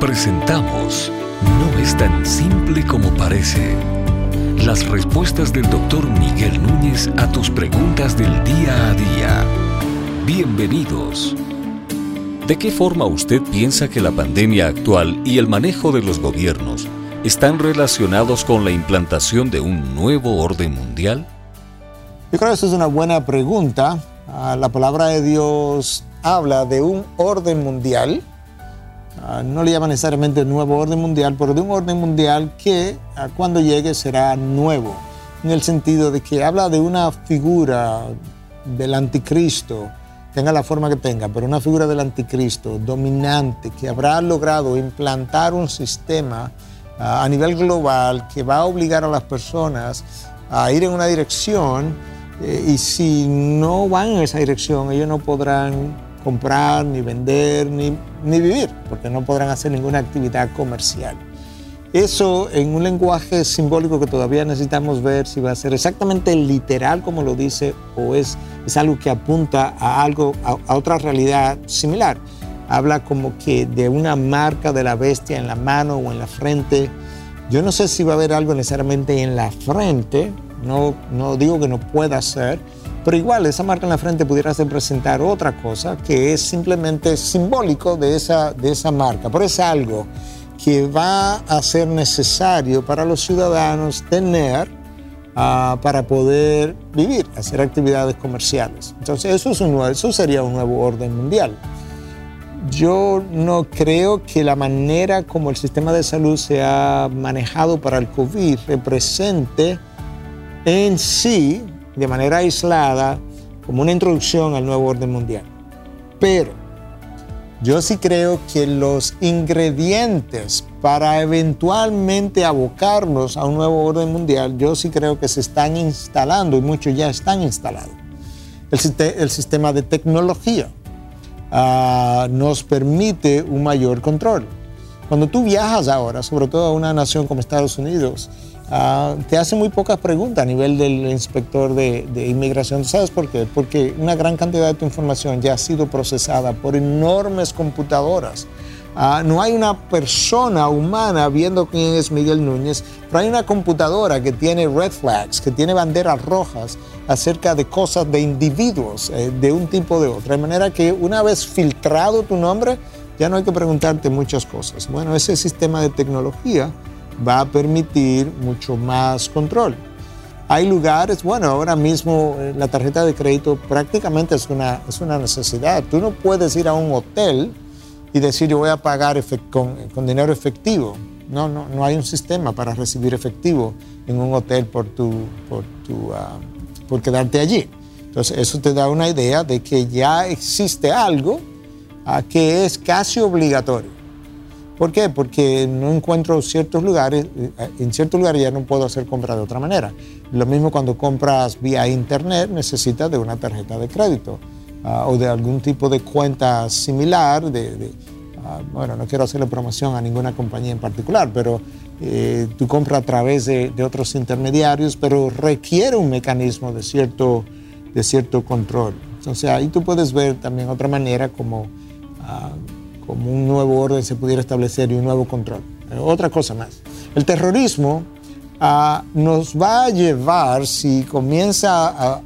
Presentamos No es tan simple como parece. Las respuestas del doctor Miguel Núñez a tus preguntas del día a día. Bienvenidos. ¿De qué forma usted piensa que la pandemia actual y el manejo de los gobiernos están relacionados con la implantación de un nuevo orden mundial? Yo creo que esa es una buena pregunta. Ah, la palabra de Dios habla de un orden mundial. Ah, no le llama necesariamente nuevo orden mundial, pero de un orden mundial que ah, cuando llegue será nuevo, en el sentido de que habla de una figura del anticristo, tenga la forma que tenga, pero una figura del anticristo dominante que habrá logrado implantar un sistema a nivel global que va a obligar a las personas a ir en una dirección eh, y si no van en esa dirección, ellos no podrán comprar, ni vender, ni, ni vivir, porque no podrán hacer ninguna actividad comercial. Eso en un lenguaje simbólico que todavía necesitamos ver si va a ser exactamente literal como lo dice o es, es algo que apunta a algo, a, otra realidad similar. Habla como que de una marca de la bestia en la mano o en la frente. Yo no sé si va a haber algo necesariamente en la frente, no, no digo que no pueda ser, pero igual esa marca en la frente pudiera representar otra cosa que es simplemente simbólico de esa, de esa marca. Pero es algo que va a ser necesario para los ciudadanos tener uh, para poder vivir, hacer actividades comerciales. Entonces eso, es un, eso sería un nuevo orden mundial. Yo no creo que la manera como el sistema de salud se ha manejado para el COVID represente en sí, de manera aislada, como una introducción al nuevo orden mundial. Pero yo sí creo que los ingredientes para eventualmente abocarnos a un nuevo orden mundial, yo sí creo que se están instalando y muchos ya están instalados. El, sistema de tecnología ah, nos permite un mayor control. Cuando tú viajas ahora, sobre todo a una nación como Estados Unidos, Ah, te hace muy pocas preguntas a nivel del inspector de, inmigración. ¿Sabes por qué? Porque una gran cantidad de tu información ya ha sido procesada por enormes computadoras. Ah, no hay una persona humana viendo quién es Miguel Núñez, pero hay una computadora que tiene red flags, que tiene banderas rojas acerca de cosas de individuos eh, de un tipo o de otro. De manera que una vez filtrado tu nombre, ya no hay que preguntarte muchas cosas. Bueno, ese sistema de tecnología va a permitir mucho más control. Hay lugares, bueno, ahora mismo eh, la tarjeta de crédito prácticamente es una, es una necesidad. Tú no puedes ir a un hotel y decir yo voy a pagar con, con, dinero efectivo. No, no, no hay un sistema para recibir efectivo en un hotel por, tu, por, tu, ah, por quedarte allí. Entonces eso te da una idea de que ya existe algo uh, que es casi obligatorio. ¿Por qué? Porque no encuentro ciertos lugares, eh, en ciertos lugares ya no puedo hacer compra de otra manera. Lo mismo cuando compras vía internet, necesitas de una tarjeta de crédito ah, o de algún tipo de cuenta similar. De, ah, bueno, no quiero hacerle promoción a ninguna compañía en particular, pero eh, tú compras a través de, otros intermediarios, pero requiere un mecanismo de cierto, de cierto control. Entonces ahí tú puedes ver también otra manera como... Ah, como un nuevo orden se pudiera establecer y un nuevo control. Eh, otra cosa más. El terrorismo ah, nos va a llevar, si comienza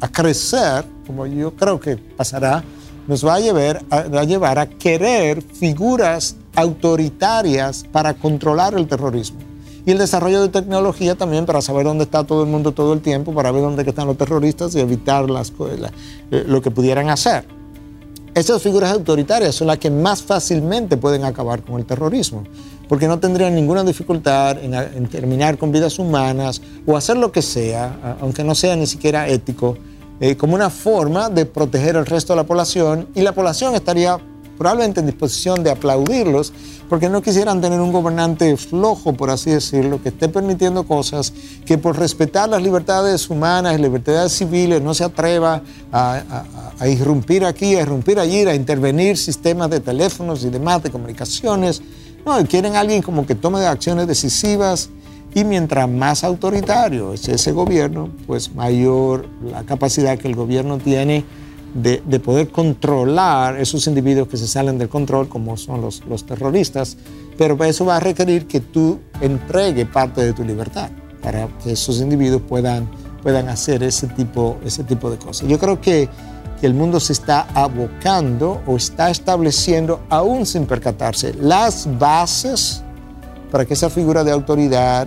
a, crecer, como yo creo que pasará, nos va a llevar, a llevar a querer figuras autoritarias para controlar el terrorismo. Y el desarrollo de tecnología también para saber dónde está todo el mundo todo el tiempo, para ver dónde están los terroristas y evitar las, eh, lo que pudieran hacer. Esas figuras autoritarias son las que más fácilmente pueden acabar con el terrorismo, porque no tendrían ninguna dificultad en, terminar con vidas humanas o hacer lo que sea, aunque no sea ni siquiera ético, eh, como una forma de proteger al resto de la población y la población estaría probablemente en disposición de aplaudirlos, porque no quisieran tener un gobernante flojo, por así decirlo, que esté permitiendo cosas que por respetar las libertades humanas, libertades civiles, no se atreva a, irrumpir aquí, a irrumpir allí, a intervenir sistemas de teléfonos y demás, de comunicaciones. No, quieren alguien como que tome acciones decisivas y mientras más autoritario es ese gobierno, pues mayor la capacidad que el gobierno tiene de, de, poder controlar esos individuos que se salen del control, como son los, terroristas, pero eso va a requerir que tú entregue parte de tu libertad para que esos individuos puedan, puedan hacer ese tipo, ese tipo de cosas. Yo creo que, que el mundo se está abocando o está estableciendo, aún sin percatarse, las bases para que esa figura de autoridad,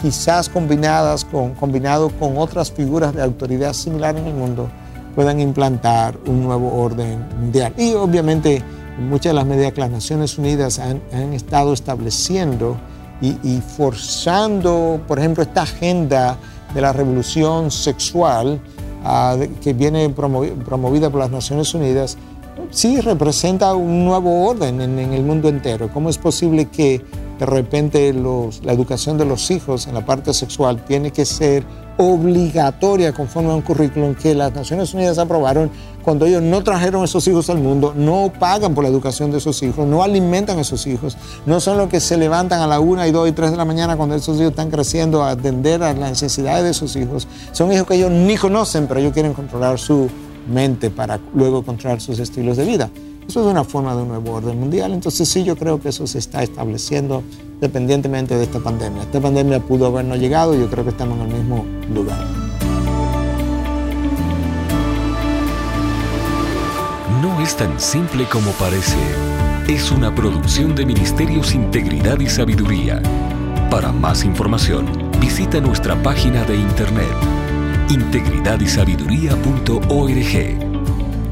quizás combinadas con, combinado con otras figuras de autoridad similar en el mundo, puedan implantar un nuevo orden mundial. Y obviamente muchas de las medidas que las Naciones Unidas han, estado estableciendo y, forzando, por ejemplo, esta agenda de la revolución sexual uh, que viene promovida por las Naciones Unidas, sí representa un nuevo orden en, en, el mundo entero. ¿Cómo es posible que de repente la educación de los hijos en la parte sexual tiene que ser obligatoria conforme a un currículum que las Naciones Unidas aprobaron cuando ellos no trajeron esos hijos al mundo, no pagan por la educación de esos hijos, no alimentan a esos hijos, no son los que se levantan a la una y dos y tres de la mañana cuando esos hijos están creciendo a atender a las necesidades de sus hijos. Son hijos que ellos ni conocen, pero ellos quieren controlar su mente para luego controlar sus estilos de vida. Eso es una forma de un nuevo orden mundial. Entonces sí, yo creo que eso se está estableciendo dependientemente de esta pandemia. Esta pandemia pudo habernos llegado y yo creo que estamos en el mismo lugar. No es tan simple como parece. Es una producción de Ministerios Integridad y Sabiduría. Para más información, visita nuestra página de internet integridadysabiduría.org.